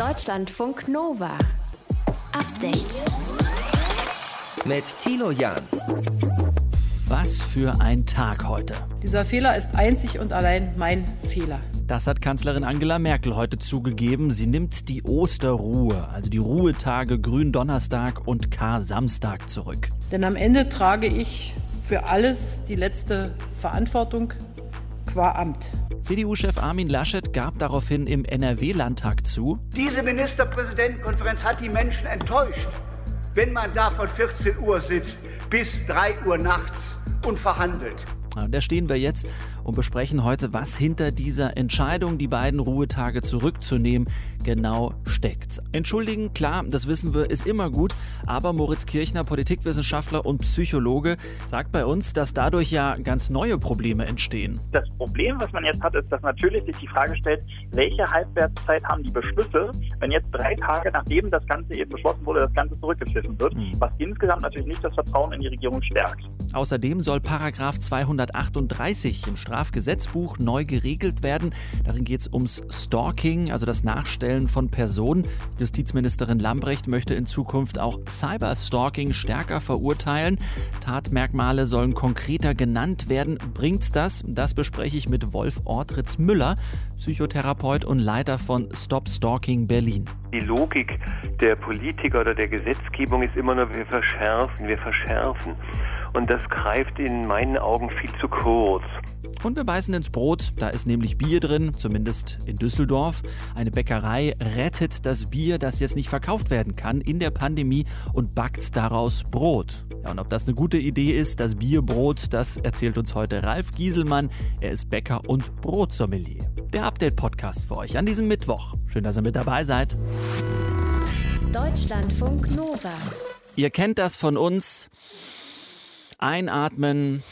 Deutschlandfunk Nova. Update. Mit Tilo Jan. Was für ein Tag heute. Dieser Fehler ist einzig und allein mein Fehler. Das hat Kanzlerin Angela Merkel heute zugegeben. Sie nimmt die Osterruhe, also die Ruhetage Gründonnerstag und Kar-Samstag zurück. Denn am Ende trage ich für alles die letzte Verantwortung qua Amt. CDU-Chef Armin Laschet gab daraufhin im NRW-Landtag zu. Diese Ministerpräsidentenkonferenz hat die Menschen enttäuscht, wenn man da von 14 Uhr sitzt bis 3 Uhr nachts und verhandelt. Und da stehen wir jetzt und besprechen heute, was hinter dieser Entscheidung, die beiden Ruhetage zurückzunehmen, genau steckt. Entschuldigen, klar, das wissen wir, ist immer gut, aber Moritz Kirchner, Politikwissenschaftler und Psychologe, sagt bei uns, dass dadurch ja ganz neue Probleme entstehen. Das Problem, was man jetzt hat, ist, dass natürlich sich die Frage stellt, welche Halbwertszeit haben die Beschlüsse, wenn jetzt drei Tage nachdem das Ganze eben beschlossen wurde, das Ganze zurückgepfiffen wird, mhm. was insgesamt natürlich nicht das Vertrauen in die Regierung stärkt. Außerdem soll Paragraph 238 im Strafgesetzbuch neu geregelt werden. Darin geht es ums Stalking, also das Nachstellen von Personen. Justizministerin Lambrecht möchte in Zukunft auch Cyberstalking stärker verurteilen. Tatmerkmale sollen konkreter genannt werden. Bringt's das? Das bespreche ich mit Wolf Ortritz Müller, Psychotherapeut und Leiter von Stop Stalking Berlin. Die Logik der Politiker oder der Gesetzgebung ist immer nur, wir verschärfen, wir verschärfen. Und das greift in meinen Augen viel zu kurz. Und wir beißen ins Brot, da ist nämlich Bier drin, zumindest in Düsseldorf. Eine Bäckerei rettet das Bier, das jetzt nicht verkauft werden kann, in der Pandemie und backt daraus Brot. Ja, und ob das eine gute Idee ist, das Bierbrot, das erzählt uns heute Ralf Gieselmann. Er ist Bäcker und Brotsommelier. Der Update-Podcast für euch an diesem Mittwoch. Schön, dass ihr mit dabei seid. Deutschlandfunk Nova. Ihr kennt das von uns. Einatmen,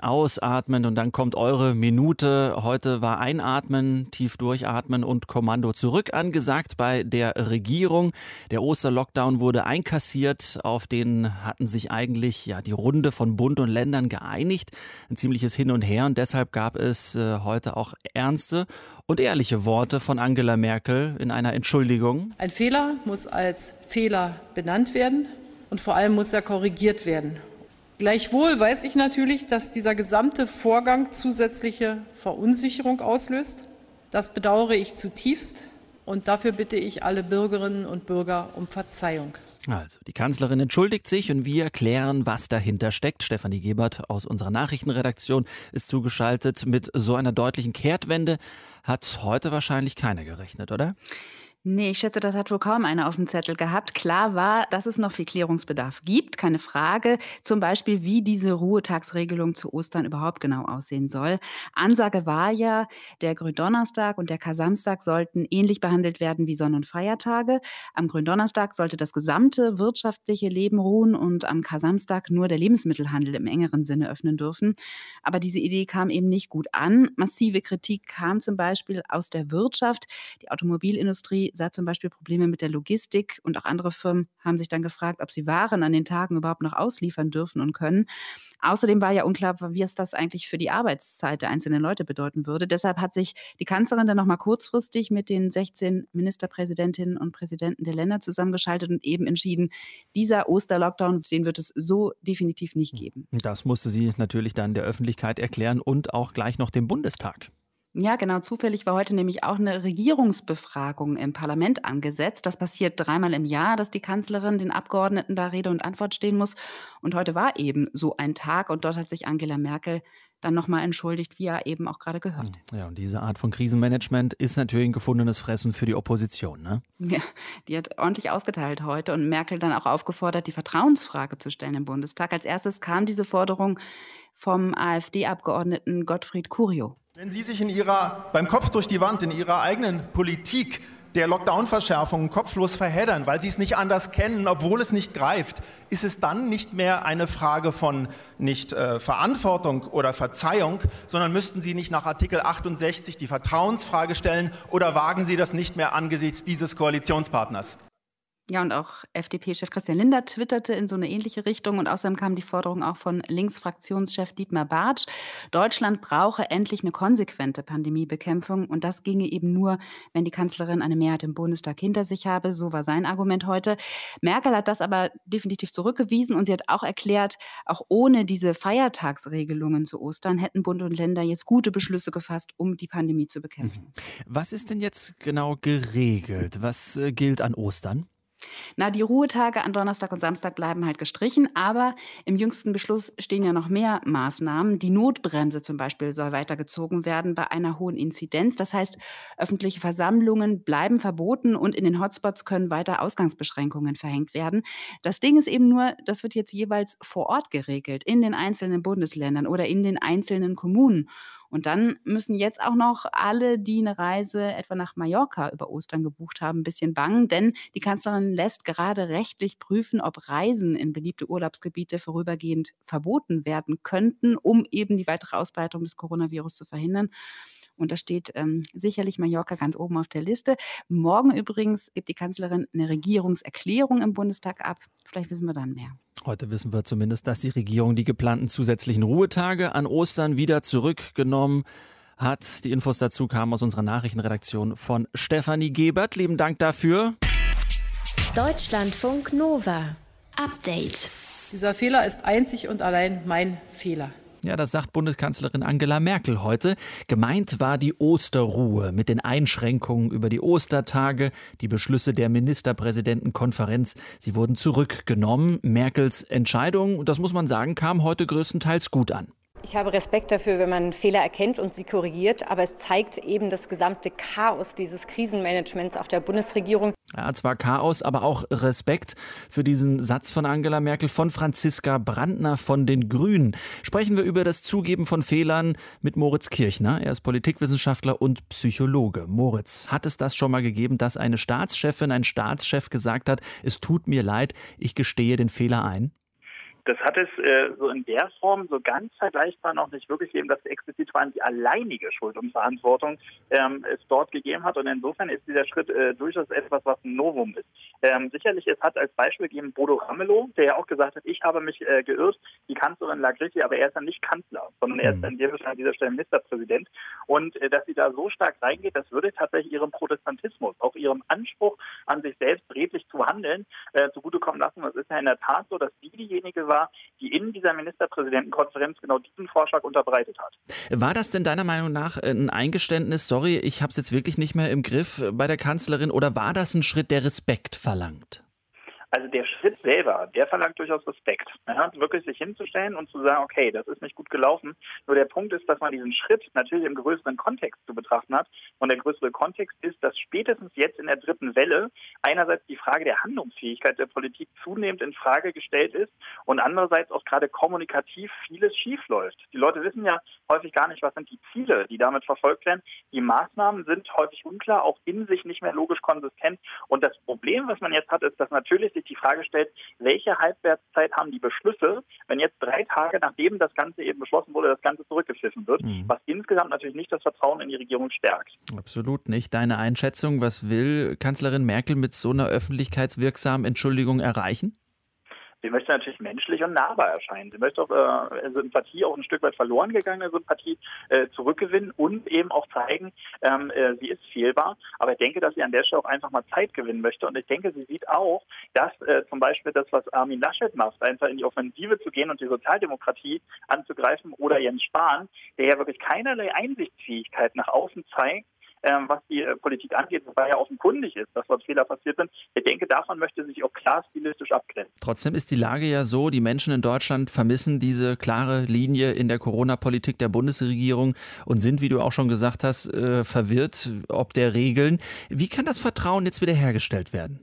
ausatmen und dann kommt eure Minute. Heute war Einatmen, tief durchatmen und Kommando zurück angesagt bei der Regierung. Der Osterlockdown wurde einkassiert. Auf den hatten sich eigentlich ja die Runde von Bund und Ländern geeinigt. Ein ziemliches Hin und Her und deshalb gab es äh, heute auch ernste und ehrliche Worte von Angela Merkel in einer Entschuldigung. Ein Fehler muss als Fehler benannt werden und vor allem muss er korrigiert werden. Gleichwohl weiß ich natürlich, dass dieser gesamte Vorgang zusätzliche Verunsicherung auslöst. Das bedauere ich zutiefst und dafür bitte ich alle Bürgerinnen und Bürger um Verzeihung. Also, die Kanzlerin entschuldigt sich und wir klären, was dahinter steckt. Stefanie Gebert aus unserer Nachrichtenredaktion ist zugeschaltet. Mit so einer deutlichen Kehrtwende hat heute wahrscheinlich keiner gerechnet, oder? Nee, ich schätze, das hat wohl kaum einer auf dem Zettel gehabt. Klar war, dass es noch viel Klärungsbedarf gibt, keine Frage. Zum Beispiel, wie diese Ruhetagsregelung zu Ostern überhaupt genau aussehen soll. Ansage war ja, der Gründonnerstag und der Kasamstag sollten ähnlich behandelt werden wie Sonn- und Feiertage. Am Gründonnerstag sollte das gesamte wirtschaftliche Leben ruhen und am Kasamstag nur der Lebensmittelhandel im engeren Sinne öffnen dürfen. Aber diese Idee kam eben nicht gut an. Massive Kritik kam zum Beispiel aus der Wirtschaft. Die Automobilindustrie sah zum Beispiel Probleme mit der Logistik und auch andere Firmen haben sich dann gefragt, ob sie Waren an den Tagen überhaupt noch ausliefern dürfen und können. Außerdem war ja unklar, wie es das eigentlich für die Arbeitszeit der einzelnen Leute bedeuten würde. Deshalb hat sich die Kanzlerin dann nochmal kurzfristig mit den 16 Ministerpräsidentinnen und Präsidenten der Länder zusammengeschaltet und eben entschieden, dieser Osterlockdown, den wird es so definitiv nicht hm. geben. Das musste sie natürlich dann der Öffentlichkeit erklären und auch gleich noch dem Bundestag. Ja, genau. Zufällig war heute nämlich auch eine Regierungsbefragung im Parlament angesetzt. Das passiert dreimal im Jahr, dass die Kanzlerin den Abgeordneten da Rede und Antwort stehen muss. Und heute war eben so ein Tag und dort hat sich Angela Merkel dann nochmal entschuldigt, wie er eben auch gerade gehört. Hm, ja, und diese Art von Krisenmanagement ist natürlich ein gefundenes Fressen für die Opposition, ne? Ja, die hat ordentlich ausgeteilt heute und Merkel dann auch aufgefordert, die Vertrauensfrage zu stellen im Bundestag. Als erstes kam diese Forderung vom AfD-Abgeordneten Gottfried Curio. Wenn Sie sich in Ihrer, beim Kopf durch die Wand in Ihrer eigenen Politik der Lockdown-Verschärfungen kopflos verheddern, weil Sie es nicht anders kennen, obwohl es nicht greift, ist es dann nicht mehr eine Frage von nicht äh, Verantwortung oder Verzeihung, sondern müssten Sie nicht nach Artikel 68 die Vertrauensfrage stellen oder wagen Sie das nicht mehr angesichts dieses Koalitionspartners? Ja, und auch FDP-Chef Christian Lindner twitterte in so eine ähnliche Richtung. Und außerdem kam die Forderung auch von Linksfraktionschef Dietmar Bartsch. Deutschland brauche endlich eine konsequente Pandemiebekämpfung. Und das ginge eben nur, wenn die Kanzlerin eine Mehrheit im Bundestag hinter sich habe. So war sein Argument heute. Merkel hat das aber definitiv zurückgewiesen. Und sie hat auch erklärt, auch ohne diese Feiertagsregelungen zu Ostern hätten Bund und Länder jetzt gute Beschlüsse gefasst, um die Pandemie zu bekämpfen. Was ist denn jetzt genau geregelt? Was äh, gilt an Ostern? Na, die Ruhetage an Donnerstag und Samstag bleiben halt gestrichen, aber im jüngsten Beschluss stehen ja noch mehr Maßnahmen. Die Notbremse zum Beispiel soll weitergezogen werden bei einer hohen Inzidenz. Das heißt, öffentliche Versammlungen bleiben verboten und in den Hotspots können weiter Ausgangsbeschränkungen verhängt werden. Das Ding ist eben nur, das wird jetzt jeweils vor Ort geregelt, in den einzelnen Bundesländern oder in den einzelnen Kommunen. Und dann müssen jetzt auch noch alle, die eine Reise etwa nach Mallorca über Ostern gebucht haben, ein bisschen bangen, denn die Kanzlerin lässt gerade rechtlich prüfen, ob Reisen in beliebte Urlaubsgebiete vorübergehend verboten werden könnten, um eben die weitere Ausbreitung des Coronavirus zu verhindern. Und da steht ähm, sicherlich Mallorca ganz oben auf der Liste. Morgen übrigens gibt die Kanzlerin eine Regierungserklärung im Bundestag ab. Vielleicht wissen wir dann mehr. Heute wissen wir zumindest, dass die Regierung die geplanten zusätzlichen Ruhetage an Ostern wieder zurückgenommen hat. Die Infos dazu kamen aus unserer Nachrichtenredaktion von Stefanie Gebert. Lieben Dank dafür. Deutschlandfunk Nova. Update. Dieser Fehler ist einzig und allein mein Fehler. Ja, das sagt Bundeskanzlerin Angela Merkel heute. Gemeint war die Osterruhe mit den Einschränkungen über die Ostertage, die Beschlüsse der Ministerpräsidentenkonferenz. Sie wurden zurückgenommen. Merkels Entscheidung, das muss man sagen, kam heute größtenteils gut an. Ich habe Respekt dafür, wenn man Fehler erkennt und sie korrigiert, aber es zeigt eben das gesamte Chaos dieses Krisenmanagements auch der Bundesregierung. Ja, zwar Chaos, aber auch Respekt für diesen Satz von Angela Merkel von Franziska Brandner von den Grünen. Sprechen wir über das Zugeben von Fehlern mit Moritz Kirchner. Er ist Politikwissenschaftler und Psychologe. Moritz, hat es das schon mal gegeben, dass eine Staatschefin, ein Staatschef gesagt hat, es tut mir leid, ich gestehe den Fehler ein? Das hat es äh, so in der Form so ganz vergleichbar noch nicht wirklich gegeben, dass explizit vor allem die alleinige Schuld und Verantwortung ähm, es dort gegeben hat. Und insofern ist dieser Schritt äh, durchaus etwas, was ein Novum ist. Ähm, sicherlich, es hat als Beispiel gegeben Bodo Ramelow, der ja auch gesagt hat, ich habe mich äh, geirrt, die Kanzlerin lag richtig, aber er ist dann nicht Kanzler, sondern er ist dann mhm. an dieser Stelle Ministerpräsident. Und äh, dass sie da so stark reingeht, das würde tatsächlich ihrem Protestantismus, auch ihrem Anspruch an sich selbst redlich zu handeln, äh, zugutekommen lassen. Es ist ja in der Tat so, dass sie diejenige war, war, die in dieser Ministerpräsidentenkonferenz genau diesen Vorschlag unterbreitet hat. War das denn deiner Meinung nach ein Eingeständnis, sorry, ich habe es jetzt wirklich nicht mehr im Griff bei der Kanzlerin, oder war das ein Schritt, der Respekt verlangt? Also der Schritt selber, der verlangt durchaus Respekt. Ja, wirklich sich hinzustellen und zu sagen, okay, das ist nicht gut gelaufen. Nur der Punkt ist, dass man diesen Schritt natürlich im größeren Kontext zu betrachten hat. Und der größere Kontext ist, dass spätestens jetzt in der dritten Welle einerseits die Frage der Handlungsfähigkeit der Politik zunehmend in Frage gestellt ist und andererseits auch gerade kommunikativ vieles schiefläuft. Die Leute wissen ja häufig gar nicht, was sind die Ziele, die damit verfolgt werden. Die Maßnahmen sind häufig unklar, auch in sich nicht mehr logisch konsistent. Und das Problem, was man jetzt hat, ist, dass natürlich sich die Frage stellt, welche Halbwertszeit haben die Beschlüsse, wenn jetzt drei Tage nachdem das Ganze eben beschlossen wurde, das Ganze zurückgepfiffen wird, mhm. was insgesamt natürlich nicht das Vertrauen in die Regierung stärkt. Absolut nicht. Deine Einschätzung, was will Kanzlerin Merkel mit so einer öffentlichkeitswirksamen Entschuldigung erreichen? Sie möchte natürlich menschlich und nahbar erscheinen. Sie möchte auch äh, Sympathie, auch ein Stück weit verloren gegangene Sympathie äh, zurückgewinnen und eben auch zeigen, ähm, äh, sie ist fehlbar. Aber ich denke, dass sie an der Stelle auch einfach mal Zeit gewinnen möchte. Und ich denke, sie sieht auch, dass äh, zum Beispiel das, was Armin Laschet macht, einfach in die Offensive zu gehen und die Sozialdemokratie anzugreifen oder Jens Spahn, der ja wirklich keinerlei Einsichtsfähigkeit nach außen zeigt, ähm, was die äh, Politik angeht, wobei ja offenkundig ist, dass dort Fehler passiert sind. Ich denke, davon möchte sich auch klar stilistisch abgrenzen. Trotzdem ist die Lage ja so, die Menschen in Deutschland vermissen diese klare Linie in der Corona-Politik der Bundesregierung und sind, wie du auch schon gesagt hast, äh, verwirrt ob der Regeln. Wie kann das Vertrauen jetzt wiederhergestellt werden?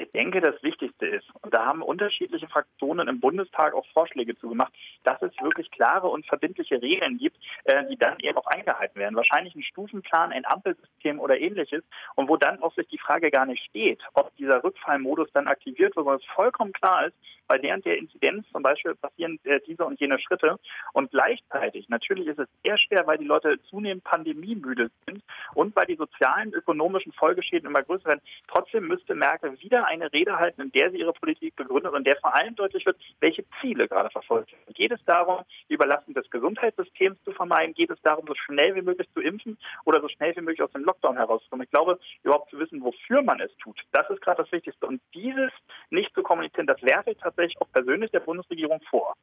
Ich denke, das Wichtigste Wichtigste ist, und da haben unterschiedliche Fraktionen im Bundestag auch Vorschläge zugemacht, dass es wirklich klare und verbindliche Regeln gibt, äh, die dann eben auch eingehalten werden. Wahrscheinlich ein Stufenplan, ein Ampelsystem oder ähnliches. Und wo dann auch sich die Frage gar nicht steht, ob dieser Rückfallmodus dann aktiviert wird, sondern es vollkommen klar ist, bei während der Inzidenz zum Beispiel passieren äh, diese und jene Schritte. Und gleichzeitig, natürlich ist es sehr schwer, weil die Leute zunehmend pandemiemüde sind und weil die sozialen, ökonomischen Folgeschäden immer größer werden. Trotzdem müsste Merkel wieder eine Rede halten, in der sie ihre Politik begründet und der vor allem deutlich wird, welche Ziele gerade verfolgt werden. Geht es darum, die Überlastung des Gesundheitssystems zu vermeiden? Geht es darum, so schnell wie möglich zu impfen oder so schnell wie möglich aus dem Lockdown herauszukommen? Ich glaube, überhaupt zu wissen, wofür man es tut, das ist gerade das Wichtigste. Und dieses nicht zu kommunizieren, das werfe ich tatsächlich auch persönlich der Bundesregierung vor.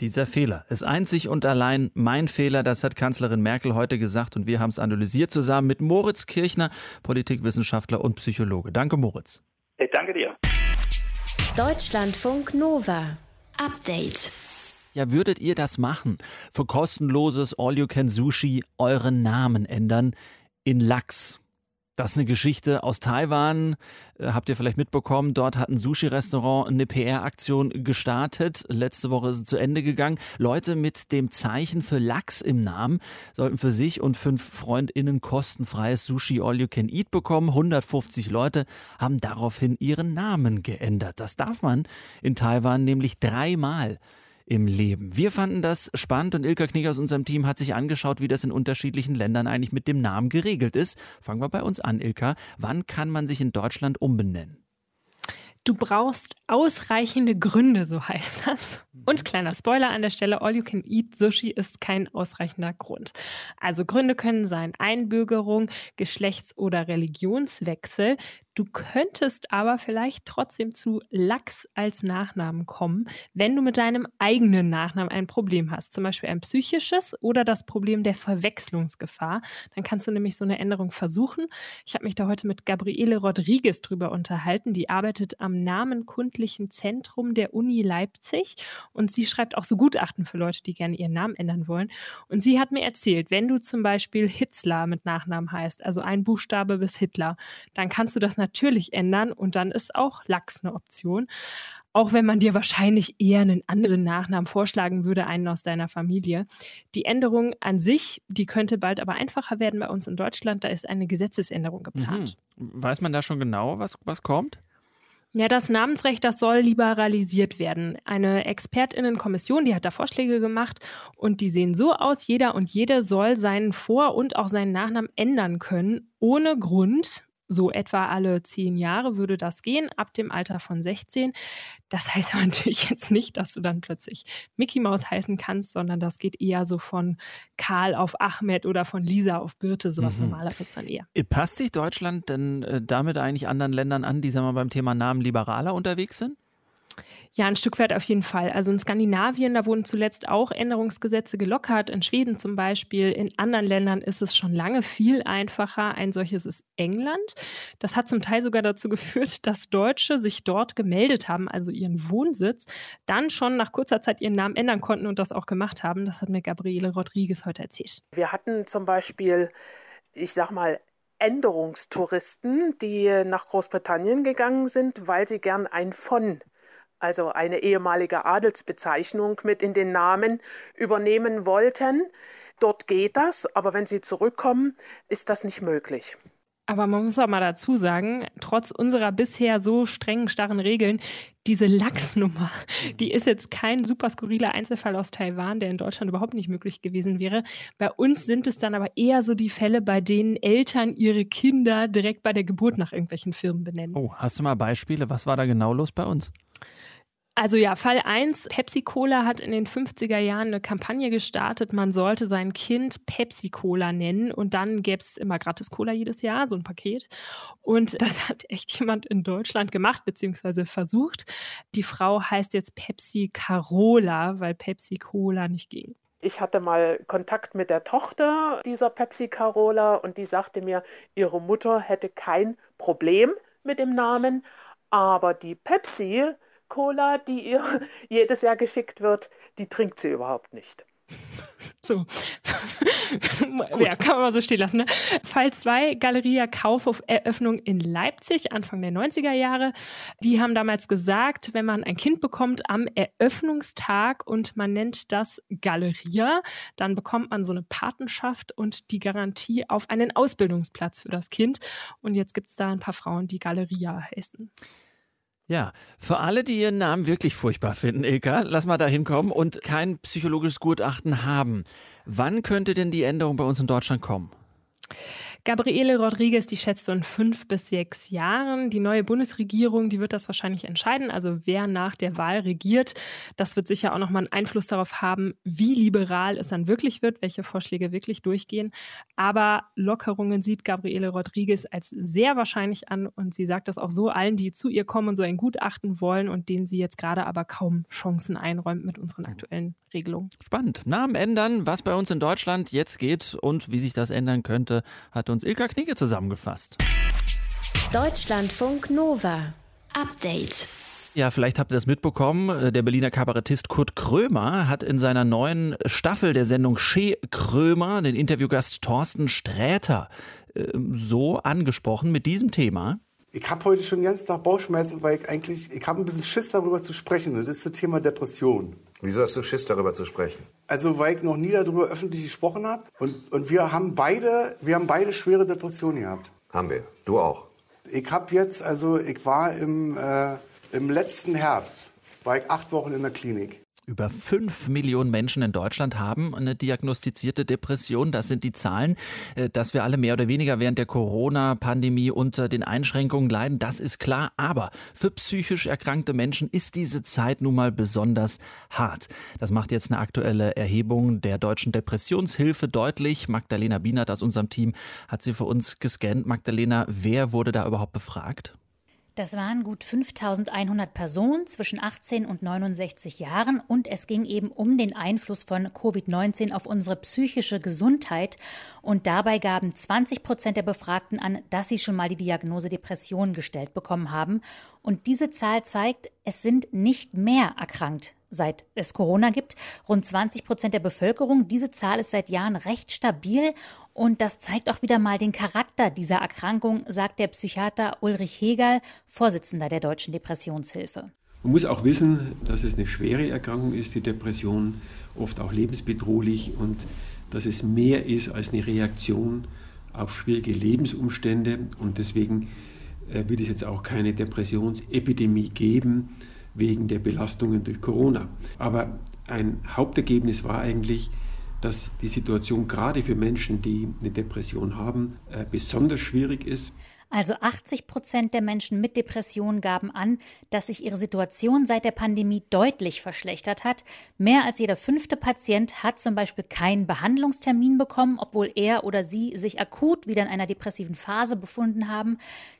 Dieser Fehler ist einzig und allein mein Fehler, das hat Kanzlerin Merkel heute gesagt und wir haben es analysiert zusammen mit Moritz Kirchner, Politikwissenschaftler und Psychologe. Danke, Moritz. Ich danke dir. Deutschlandfunk Nova. Update. Ja, würdet ihr das machen? Für kostenloses All-You-Can-Sushi euren Namen ändern in Lachs? Das ist eine Geschichte aus Taiwan. Äh, habt ihr vielleicht mitbekommen? Dort hat ein Sushi-Restaurant eine PR-Aktion gestartet. Letzte Woche ist es zu Ende gegangen. Leute mit dem Zeichen für Lachs im Namen sollten für sich und fünf FreundInnen kostenfreies Sushi All You Can Eat bekommen. 150 Leute haben daraufhin ihren Namen geändert. Das darf man in Taiwan nämlich dreimal im Leben. Wir fanden das spannend und Ilka Knieger aus unserem Team hat sich angeschaut, wie das in unterschiedlichen Ländern eigentlich mit dem Namen geregelt ist. Fangen wir bei uns an, Ilka. Wann kann man sich in Deutschland umbenennen? Du brauchst ausreichende Gründe, so heißt das. Und kleiner Spoiler an der Stelle, All You Can Eat Sushi ist kein ausreichender Grund. Also Gründe können sein Einbürgerung, Geschlechts- oder Religionswechsel. Du könntest aber vielleicht trotzdem zu Lachs als Nachnamen kommen, wenn du mit deinem eigenen Nachnamen ein Problem hast, zum Beispiel ein psychisches oder das Problem der Verwechslungsgefahr. Dann kannst du nämlich so eine Änderung versuchen. Ich habe mich da heute mit Gabriele Rodriguez drüber unterhalten. Die arbeitet am Namenkundlichen Zentrum der Uni Leipzig und sie schreibt auch so Gutachten für Leute, die gerne ihren Namen ändern wollen. Und sie hat mir erzählt, wenn du zum Beispiel Hitzler mit Nachnamen heißt, also ein Buchstabe bis Hitler, dann kannst du das natürlich ändern und dann ist auch Lachs eine Option. Auch wenn man dir wahrscheinlich eher einen anderen Nachnamen vorschlagen würde, einen aus deiner Familie. Die Änderung an sich, die könnte bald aber einfacher werden bei uns in Deutschland. Da ist eine Gesetzesänderung geplant. Mhm. Weiß man da schon genau, was, was kommt? Ja, das Namensrecht, das soll liberalisiert werden. Eine Expertinnenkommission, die hat da Vorschläge gemacht und die sehen so aus, jeder und jede soll seinen Vor- und auch seinen Nachnamen ändern können, ohne Grund. So etwa alle zehn Jahre würde das gehen, ab dem Alter von 16. Das heißt aber natürlich jetzt nicht, dass du dann plötzlich Mickey Mouse heißen kannst, sondern das geht eher so von Karl auf Ahmed oder von Lisa auf Birte, sowas mhm. normaleres dann eher. Äh, passt sich Deutschland denn äh, damit eigentlich anderen Ländern an, die sagen wir beim Thema Namen liberaler unterwegs sind? Ja, ein Stück weit auf jeden Fall. Also in Skandinavien, da wurden zuletzt auch Änderungsgesetze gelockert, in Schweden zum Beispiel. In anderen Ländern ist es schon lange viel einfacher. Ein solches ist England. Das hat zum Teil sogar dazu geführt, dass Deutsche sich dort gemeldet haben, also ihren Wohnsitz, dann schon nach kurzer Zeit ihren Namen ändern konnten und das auch gemacht haben. Das hat mir Gabriele Rodriguez heute erzählt. Wir hatten zum Beispiel, ich sag mal, Änderungstouristen, die nach Großbritannien gegangen sind, weil sie gern ein von also eine ehemalige Adelsbezeichnung mit in den Namen übernehmen wollten. Dort geht das, aber wenn sie zurückkommen, ist das nicht möglich. Aber man muss auch mal dazu sagen, trotz unserer bisher so strengen, starren Regeln, diese Lachsnummer, die ist jetzt kein super skurriler Einzelfall aus Taiwan, der in Deutschland überhaupt nicht möglich gewesen wäre. Bei uns sind es dann aber eher so die Fälle, bei denen Eltern ihre Kinder direkt bei der Geburt nach irgendwelchen Firmen benennen. Oh, hast du mal Beispiele? Was war da genau los bei uns? Also ja, Fall 1, Pepsi-Cola hat in den 50er Jahren eine Kampagne gestartet, man sollte sein Kind Pepsi-Cola nennen und dann gäbe es immer gratis Cola jedes Jahr, so ein Paket. Und das hat echt jemand in Deutschland gemacht, beziehungsweise versucht. Die Frau heißt jetzt Pepsi Carola, weil Pepsi-Cola nicht ging. Ich hatte mal Kontakt mit der Tochter dieser Pepsi Carola und die sagte mir, ihre Mutter hätte kein Problem mit dem Namen, aber die Pepsi Cola, die ihr jedes Jahr geschickt wird, die trinkt sie überhaupt nicht. So. ja, kann man mal so stehen lassen. Ne? Fall 2, Galeria Kaufhof Eröffnung in Leipzig, Anfang der 90er Jahre. Die haben damals gesagt, wenn man ein Kind bekommt am Eröffnungstag und man nennt das Galeria, dann bekommt man so eine Patenschaft und die Garantie auf einen Ausbildungsplatz für das Kind. Und jetzt gibt es da ein paar Frauen, die Galeria heißen. Ja, für alle, die ihren Namen wirklich furchtbar finden, Ilka, lass mal da hinkommen und kein psychologisches Gutachten haben. Wann könnte denn die Änderung bei uns in Deutschland kommen? Gabriele Rodriguez, die schätzt so in fünf bis sechs Jahren. Die neue Bundesregierung, die wird das wahrscheinlich entscheiden. Also wer nach der Wahl regiert, das wird sicher auch nochmal einen Einfluss darauf haben, wie liberal es dann wirklich wird, welche Vorschläge wirklich durchgehen. Aber Lockerungen sieht Gabriele Rodriguez als sehr wahrscheinlich an und sie sagt das auch so allen, die zu ihr kommen und so ein Gutachten wollen und denen sie jetzt gerade aber kaum Chancen einräumt mit unseren aktuellen Regelungen. Spannend. Namen ändern, was bei uns in Deutschland jetzt geht und wie sich das ändern könnte, hat uns Ilka Knigge zusammengefasst. Deutschlandfunk Nova. Update. Ja, vielleicht habt ihr das mitbekommen. Der Berliner Kabarettist Kurt Krömer hat in seiner neuen Staffel der Sendung Che Krömer den Interviewgast Thorsten Sträter äh, so angesprochen mit diesem Thema. Ich habe heute schon ganz nach Bauchschmerzen, weil ich eigentlich, ich habe ein bisschen Schiss darüber zu sprechen. das ist das Thema Depression. Wieso hast du Schiss, darüber zu sprechen? Also, weil ich noch nie darüber öffentlich gesprochen habe. Und, und wir haben beide, wir haben beide schwere Depressionen gehabt. Haben wir. Du auch. Ich habe jetzt, also ich war im, äh, im letzten Herbst, war ich acht Wochen in der Klinik. Über fünf Millionen Menschen in Deutschland haben eine diagnostizierte Depression. Das sind die Zahlen, äh, dass wir alle mehr oder weniger während der Corona-Pandemie unter den Einschränkungen leiden. Das ist klar. Aber für psychisch erkrankte Menschen ist diese Zeit nun mal besonders hart. Das macht jetzt eine aktuelle Erhebung der Deutschen Depressionshilfe deutlich. Magdalena Bienert aus unserem Team hat sie für uns gescannt. Magdalena, wer wurde da überhaupt befragt? Das waren gut 5100 Personen zwischen 18 und 69 Jahren und es ging eben um den Einfluss von Covid-19 auf unsere psychische Gesundheit. Und dabei gaben 20 Prozent der Befragten an, dass sie schon mal die Diagnose Depression gestellt bekommen haben. Und diese Zahl zeigt, es sind nicht mehr erkrankt seit es Corona gibt. Rund 20 Prozent der Bevölkerung. Diese Zahl ist seit Jahren recht stabil und das zeigt auch wieder mal den Charakter dieser Erkrankung, sagt der Psychiater Ulrich Hegel, Vorsitzender der Deutschen Depressionshilfe. Man muss auch wissen, dass es eine schwere Erkrankung ist, die Depression, oft auch lebensbedrohlich und dass es mehr ist als eine Reaktion auf schwierige Lebensumstände und deswegen äh, wird es jetzt auch keine Depressionsepidemie geben wegen der Belastungen durch Corona. Aber ein Hauptergebnis war eigentlich, dass die Situation gerade für Menschen, die eine Depression haben, äh, besonders schwierig ist. Also 80 Prozent der Menschen mit Depressionen gaben an, dass sich ihre Situation seit der Pandemie deutlich verschlechtert hat. Mehr als jeder fünfte Patient hat zum Beispiel keinen Behandlungstermin bekommen, obwohl er oder sie sich akut wieder in einer depressiven Phase befunden haben,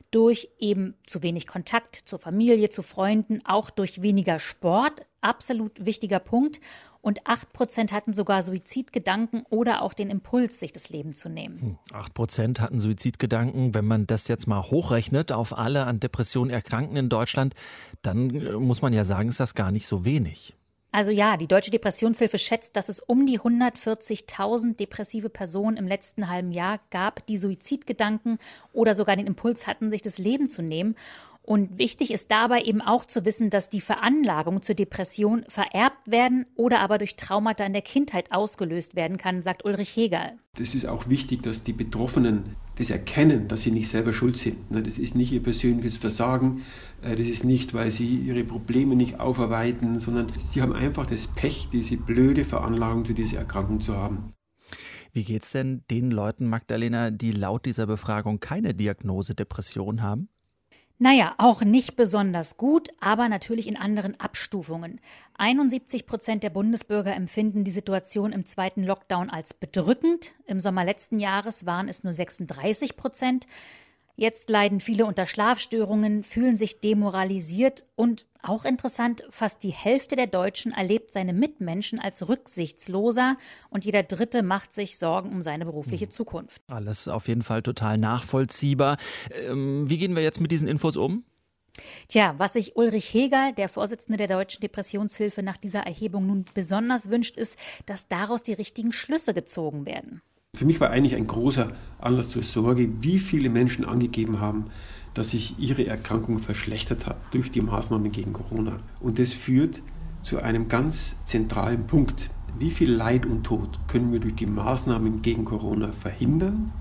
durch eben zu wenig Kontakt zur Familie, zu Freunden, auch durch weniger Sport. Absolut wichtiger Punkt und 8% hatten sogar Suizidgedanken oder auch den Impuls, sich das Leben zu nehmen. 8% hm, hatten Suizidgedanken. Wenn man das jetzt mal hochrechnet auf alle an Depressionen Erkrankten in Deutschland, dann äh, muss man ja sagen, ist das gar nicht so wenig. Also ja, die Deutsche Depressionshilfe schätzt, dass es um die 140.000 depressive Personen im letzten halben Jahr gab, die Suizidgedanken oder sogar den Impuls hatten, sich das Leben zu nehmen. Und wichtig ist dabei eben auch zu wissen, dass die Veranlagung zur Depression vererbt werden oder aber durch Traumata in der Kindheit ausgelöst werden kann, sagt Ulrich Hegel. Es ist auch wichtig, dass die Betroffenen das erkennen, dass sie nicht selber schuld sind. Ne, das ist nicht ihr persönliches Versagen, äh, das ist nicht, weil sie ihre Probleme nicht aufarbeiten, sondern sie haben einfach das Pech, diese blöde Veranlagung zu dieser Erkrankung zu haben. Wie geht es denn den Leuten, Magdalena, die laut dieser Befragung keine Diagnose Depression haben? Naja, auch nicht besonders gut, aber natürlich in anderen Abstufungen. 71 Prozent der Bundesbürger empfinden die Situation im zweiten Lockdown als bedrückend. Im Sommer letzten Jahres waren es nur 36 Prozent. Jetzt leiden viele unter Schlafstörungen, fühlen sich demoralisiert und auch interessant, fast die Hälfte der Deutschen erlebt seine Mitmenschen als rücksichtsloser und jeder Dritte macht sich Sorgen um seine berufliche hm. Zukunft. Alles auf jeden Fall total nachvollziehbar. Ähm, wie gehen wir jetzt mit diesen Infos um? Tja, was sich Ulrich Hegel, der Vorsitzende der Deutschen Depressionshilfe, nach dieser Erhebung nun besonders wünscht, ist, dass daraus die richtigen Schlüsse gezogen werden. Für mich war eigentlich ein großer Anlass zur Sorge, wie viele Menschen angegeben haben, dass sich ihre Erkrankung verschlechtert hat durch die Maßnahmen gegen Corona. Und das führt zu einem ganz zentralen Punkt. Wie viel Leid und Tod können wir durch die Maßnahmen gegen Corona verhindern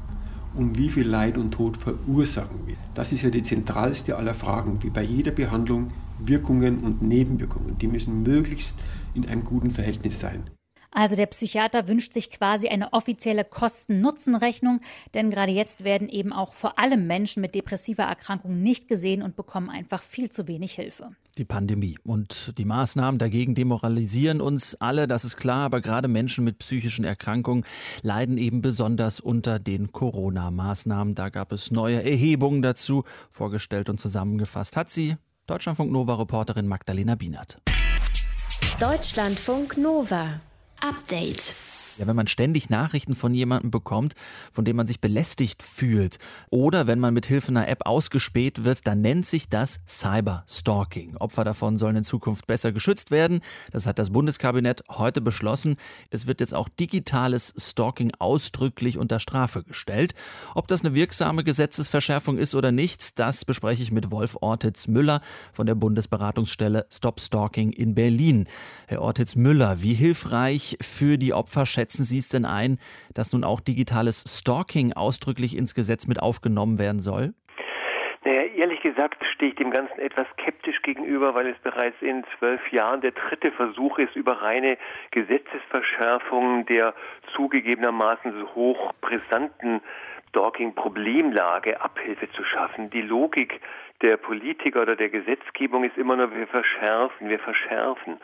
und wie viel Leid und Tod verursachen wir? Das ist ja die zentralste aller Fragen, wie bei jeder Behandlung Wirkungen und Nebenwirkungen. Die müssen möglichst in einem guten Verhältnis sein. Also der Psychiater wünscht sich quasi eine offizielle Kosten-Nutzen-Rechnung, denn gerade jetzt werden eben auch vor allem Menschen mit depressiver Erkrankung nicht gesehen und bekommen einfach viel zu wenig Hilfe. Die Pandemie und die Maßnahmen dagegen demoralisieren uns alle, das ist klar, aber gerade Menschen mit psychischen Erkrankungen leiden eben besonders unter den Corona-Maßnahmen. Da gab es neue Erhebungen dazu. Vorgestellt und zusammengefasst hat sie Deutschlandfunk Nova-Reporterin Magdalena Bienert. Deutschlandfunk Nova. Update. Ja, wenn man ständig Nachrichten von jemandem bekommt, von dem man sich belästigt fühlt, oder wenn man mit Hilfe einer App ausgespäht wird, dann nennt sich das Cyberstalking. Opfer davon sollen in Zukunft besser geschützt werden. Das hat das Bundeskabinett heute beschlossen. Es wird jetzt auch digitales Stalking ausdrücklich unter Strafe gestellt. Ob das eine wirksame Gesetzesverschärfung ist oder nicht, das bespreche ich mit Wolf Ortitz Müller von der Bundesberatungsstelle Stop Stalking in Berlin. Herr Ortitz Müller, wie hilfreich für die Opfer schätzen Sie es denn ein, dass nun auch digitales Stalking ausdrücklich ins Gesetz mit aufgenommen werden soll? Naja, ehrlich gesagt stehe ich dem Ganzen etwas skeptisch gegenüber, weil es bereits in zwölf Jahren der dritte Versuch ist, über reine Gesetzesverschärfungen der zugegebenermaßen so hoch brisanten Stalking-Problemlage Abhilfe zu schaffen. Die Logik der Politiker oder der Gesetzgebung ist immer nur, wir verschärfen, wir verschärfen.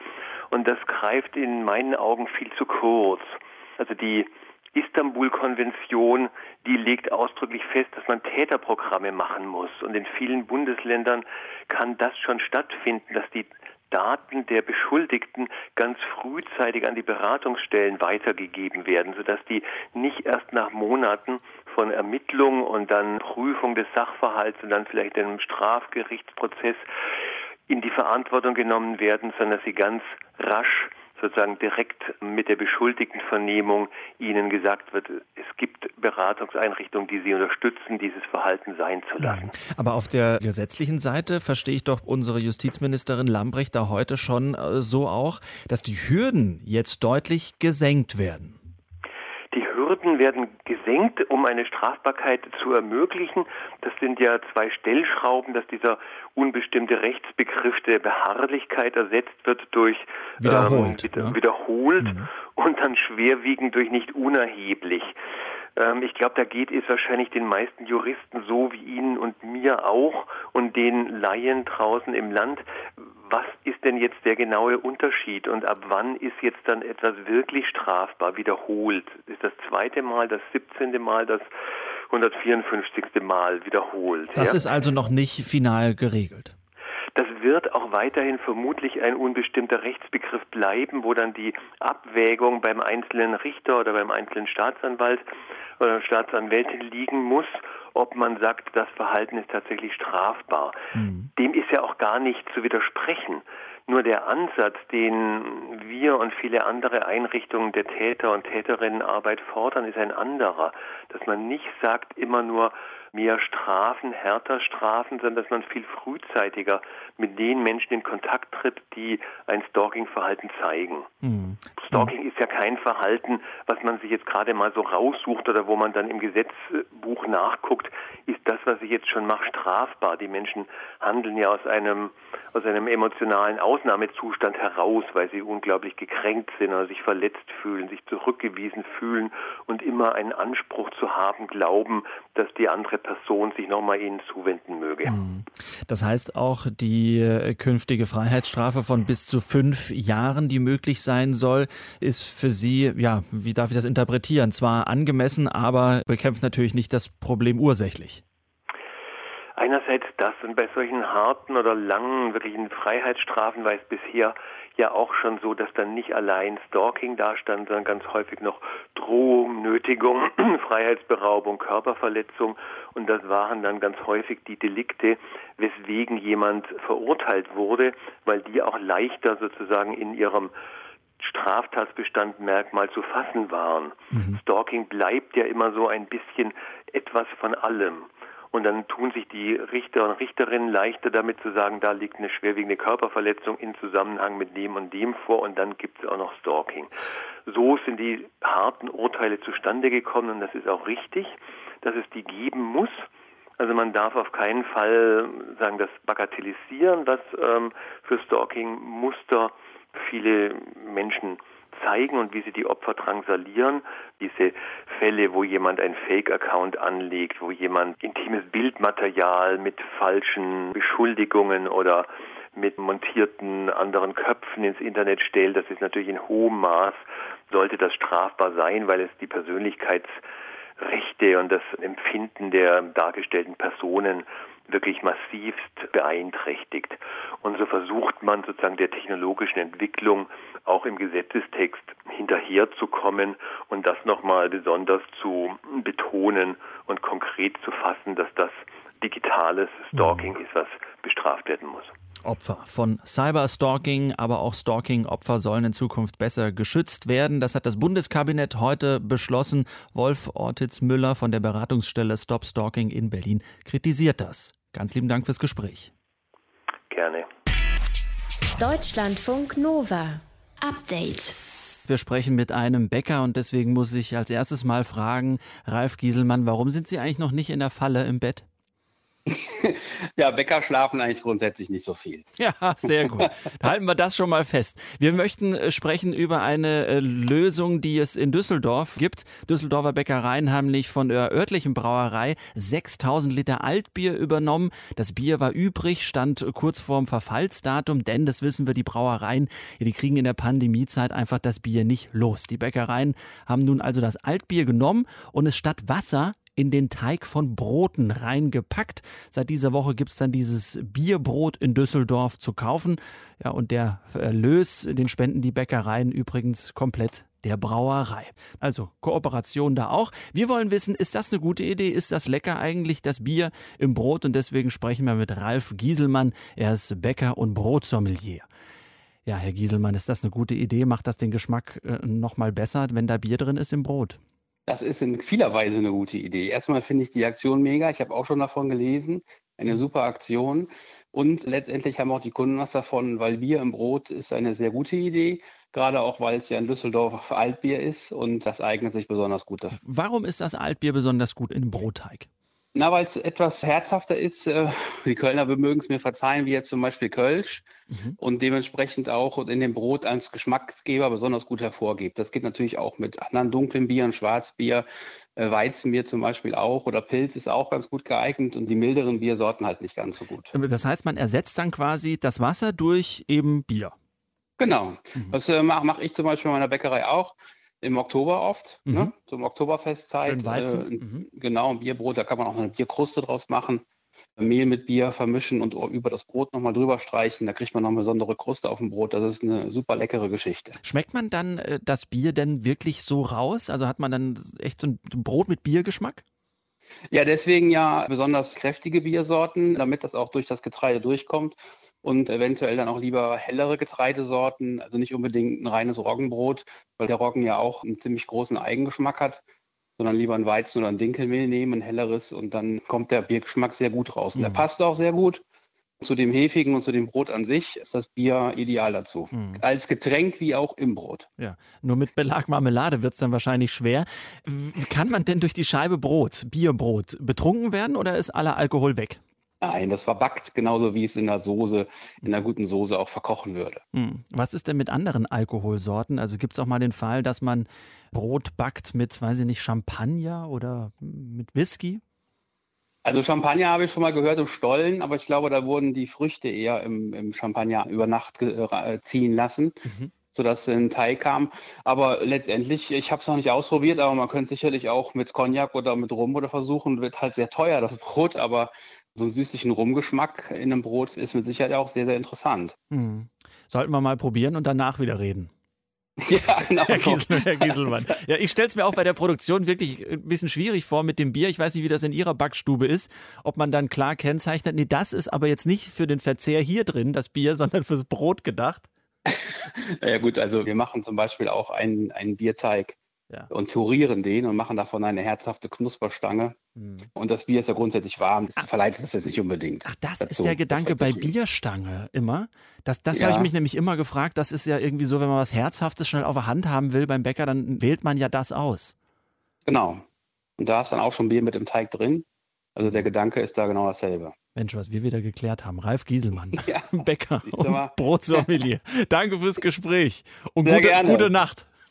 Und das greift in meinen Augen viel zu kurz. Also die Istanbul-Konvention, die legt ausdrücklich fest, dass man Täterprogramme machen muss. Und in vielen Bundesländern kann das schon stattfinden, dass die Daten der Beschuldigten ganz frühzeitig an die Beratungsstellen weitergegeben werden, sodass die nicht erst nach Monaten von Ermittlung und dann Prüfung des Sachverhalts und dann vielleicht einem Strafgerichtsprozess in die Verantwortung genommen werden, sondern dass sie ganz rasch sozusagen direkt mit der Beschuldigtenvernehmung ihnen gesagt wird, es gibt Beratungseinrichtungen, die sie unterstützen, dieses Verhalten sein zu lassen. Aber auf der gesetzlichen Seite verstehe ich doch unsere Justizministerin Lambrecht da heute schon äh, so auch, dass die Hürden jetzt deutlich gesenkt werden. Hürden werden gesenkt, um eine Strafbarkeit zu ermöglichen. Das sind ja zwei Stellschrauben, dass dieser unbestimmte Rechtsbegriff der Beharrlichkeit ersetzt wird durch wiederholt, ähm, ja. wiederholt mhm. und dann schwerwiegend durch nicht unerheblich. Ähm, ich glaube, da geht es wahrscheinlich den meisten Juristen so wie Ihnen und mir auch und den Laien draußen im Land. Was ist denn jetzt der genaue Unterschied und ab wann ist jetzt dann etwas wirklich strafbar wiederholt? Ist das zweite Mal, das 17. Mal, das 154. Mal wiederholt? Das ja? ist also noch nicht final geregelt. Das wird auch weiterhin vermutlich ein unbestimmter Rechtsbegriff bleiben, wo dann die Abwägung beim einzelnen Richter oder beim einzelnen Staatsanwalt oder Staatsanwältin liegen muss, ob man sagt, das Verhalten ist tatsächlich strafbar. Mhm. Dem ist ja auch gar nicht zu widersprechen. Nur der Ansatz, den wir und viele andere Einrichtungen der Täter- und Täterinnenarbeit fordern, ist ein anderer. Dass man nicht sagt immer nur, mehr Strafen, härter Strafen, sondern dass man viel frühzeitiger mit den Menschen in Kontakt tritt, die ein Stalking-Verhalten zeigen. Mhm. Stalking ist ja kein Verhalten, was man sich jetzt gerade mal so raussucht oder wo man dann im Gesetzbuch nachguckt, ist das, was ich jetzt schon mache, strafbar. Die Menschen handeln ja aus einem, aus einem emotionalen Ausnahmezustand heraus, weil sie unglaublich gekränkt sind oder sich verletzt fühlen, sich zurückgewiesen fühlen und immer einen Anspruch zu haben, glauben, dass die andere Person sich nochmal ihnen zuwenden möge. Mhm. Das heißt auch, die äh, künftige Freiheitsstrafe von bis zu fünf Jahren, die möglich sein soll, ist für Sie, ja, wie darf ich das interpretieren? Zwar angemessen, aber bekämpft natürlich nicht das Problem ursächlich. Einerseits das und bei solchen harten oder langen, wirklichen Freiheitsstrafen war es bisher ja auch schon so, dass dann nicht allein Stalking dastand, sondern ganz häufig noch Drohung, Nötigung, Freiheitsberaubung, Körperverletzung. Und das waren dann ganz häufig die Delikte, weswegen jemand verurteilt wurde, weil die auch leichter sozusagen in ihrem Straftatbestandmerkmal zu fassen waren. Mhm. Stalking bleibt ja immer so ein bisschen etwas von allem. Und dann tun sich die Richter und Richterinnen leichter damit zu sagen, da liegt eine schwerwiegende Körperverletzung in Zusammenhang mit dem und dem vor und dann gibt es auch noch Stalking. So sind die harten Urteile zustande gekommen und das ist auch richtig, dass es die geben muss. Also man darf auf keinen Fall sagen, das bagatellisieren, was ähm, für Stalking-Muster viele Menschen zeigen und wie sie die Opfer drangsalieren. Diese Fälle, wo jemand ein Fake-Account anlegt, wo jemand intimes Bildmaterial mit falschen Beschuldigungen oder mit montierten anderen Köpfen ins Internet stellt, das ist natürlich in hohem Maß, sollte das strafbar sein, weil es die Persönlichkeitsrechte und das Empfinden der dargestellten Personen wirklich massivst beeinträchtigt. Und so versucht man sozusagen der technologischen Entwicklung auch im Gesetzestext hinterherzukommen und das nochmal besonders zu betonen und konkret zu fassen, dass das digitales Stalking ist, was bestraft werden muss. Opfer von Cyberstalking, aber auch Stalking-Opfer sollen in Zukunft besser geschützt werden. Das hat das Bundeskabinett heute beschlossen. Wolf Ortiz-Müller von der Beratungsstelle Stop Stalking in Berlin kritisiert das. Ganz lieben Dank fürs Gespräch. Gerne. Deutschlandfunk Nova. Update. Wir sprechen mit einem Bäcker und deswegen muss ich als erstes mal fragen, Ralf Gieselmann, warum sind Sie eigentlich noch nicht in der Falle im Bett? ja, Bäcker schlafen eigentlich grundsätzlich nicht so viel. Ja, sehr gut. Halten wir das schon mal fest. Wir möchten äh, sprechen über eine äh, Lösung, die es in Düsseldorf gibt. Düsseldorfer Bäckereien haben nicht von der örtlichen Brauerei 6000 Liter Altbier übernommen. Das Bier war übrig, stand kurz vorm Verfallsdatum, denn das wissen wir, die Brauereien, die kriegen in der Pandemiezeit einfach das Bier nicht los. Die Bäckereien haben nun also das Altbier genommen und es statt Wasser in den Teig von Broten reingepackt. Seit dieser Woche gibt es dann dieses Bierbrot in Düsseldorf zu kaufen. Ja, und der Erlös, den spenden die Bäckereien übrigens komplett der Brauerei. Also Kooperation da auch. Wir wollen wissen, ist das eine gute Idee? Ist das lecker eigentlich, das Bier im Brot? Und deswegen sprechen wir mit Ralf Gieselmann. Er ist Bäcker und Brotsommelier. Ja, Herr Gieselmann, ist das eine gute Idee? Macht das den Geschmack äh, noch mal besser, wenn da Bier drin ist im Brot? Das ist in vieler Weise eine gute Idee. Erstmal finde ich die Aktion mega. Ich habe auch schon davon gelesen. Eine mhm. super Aktion. Und letztendlich haben auch die Kunden was davon, weil Bier im Brot ist eine sehr gute Idee. Gerade auch, weil es ja in Düsseldorf Altbier ist und das eignet sich besonders gut dafür. Warum ist das Altbier besonders gut im Brotteig? Na, weil es etwas herzhafter ist. Äh, die Kölner mögen es mir verzeihen, wie jetzt zum Beispiel Kölsch mhm. und dementsprechend auch in dem Brot als Geschmacksgeber besonders gut hervorgebt. Das geht natürlich auch mit anderen dunklen Bieren, Schwarzbier, äh, Weizenbier zum Beispiel auch oder Pilz ist auch ganz gut geeignet und die milderen Biersorten halt nicht ganz so gut. Das heißt, man ersetzt dann quasi das Wasser durch eben Bier. Genau. Mhm. Das äh, mache mach ich zum Beispiel in meiner Bäckerei auch im Oktober oft, ne? mhm. ne? zum Oktoberfestzeit. Schön Weizen. Äh, mhm. Genau, ein Bierbrot, da kann man auch eine Bierkruste draus machen. Mehl mit Bier vermischen und über das Brot nochmal drüber streichen. Da kriegt man noch eine besondere Kruste auf dem Brot. Das ist eine super leckere Geschichte. Schmeckt man dann äh, das Bier denn wirklich so raus? Also hat man dann echt so ein Brot mit Biergeschmack? Ja, deswegen ja besonders kräftige Biersorten, damit das auch durch das Getreide durchkommt und eventuell dann auch lieber hellere Getreidesorten, also nicht unbedingt ein reines Roggenbrot, weil der Roggen ja auch einen ziemlich großen Eigengeschmack hat, sondern lieber ein Weizen oder ein Dinkelmehl nehmen, ein helleres und dann kommt der Biergeschmack sehr gut raus. Und der mhm. passt auch sehr gut. Zu dem Hefigen und zu dem Brot an sich ist das Bier ideal dazu. Mhm. Als Getränk wie auch im Brot. Ja, nur mit Belag Marmelade wird es dann wahrscheinlich schwer. Kann man denn durch die Scheibe Brot, Bierbrot, betrunken werden oder ist aller Alkohol weg? Nein, das verbackt genauso wie es in der Soße, in einer guten Soße auch verkochen würde. Hm. Was ist denn mit anderen Alkoholsorten? Also gibt es auch mal den Fall, dass man Brot backt mit, weiß ich nicht, Champagner oder mit Whisky? Also Champagner habe ich schon mal gehört im Stollen, aber ich glaube, da wurden die Früchte eher im, im Champagner über Nacht äh, ziehen lassen. Mhm sodass ein Teig kam. Aber letztendlich, ich habe es noch nicht ausprobiert, aber man könnte sicherlich auch mit Cognac oder mit Rum oder versuchen, wird halt sehr teuer, das Brot, aber so einen süßlichen Rumgeschmack in einem Brot ist mit Sicherheit auch sehr, sehr interessant. Mhm. Sollten wir mal probieren und danach wieder reden. Ja, genau. Herr, Giesel, Herr Gieselmann. Ja, ich stelle es mir auch bei der Produktion wirklich ein bisschen schwierig vor mit dem Bier. Ich weiß nicht, wie das in Ihrer Backstube ist, ob man dann klar kennzeichnet, nee, das ist aber jetzt nicht für den Verzehr hier drin, das Bier, sondern fürs Brot gedacht. Ja gut, also wir machen zum Beispiel auch einen, einen Bierteig ja. und theorieren den und machen davon eine herzhafte Knusperstange. Hm. Und das Bier ist ja grundsätzlich warm, das verleitet das jetzt nicht unbedingt. Ach, das dazu. ist der Gedanke bei Bierstange immer. Das, das Ja. habe ich mich nämlich immer gefragt. Das ist ja irgendwie so, wenn man was Herzhaftes schnell auf der Hand haben will beim Bäcker, dann wählt man ja das aus. Genau. Und da ist dann auch schon Bier mit im Teig drin. Also der Gedanke ist da genau dasselbe. Mensch, was wir wieder geklärt haben. Ralf Gieselmann, Bäcker du mal. und Brotsommelier. Danke fürs Gespräch und gute, gute Nacht.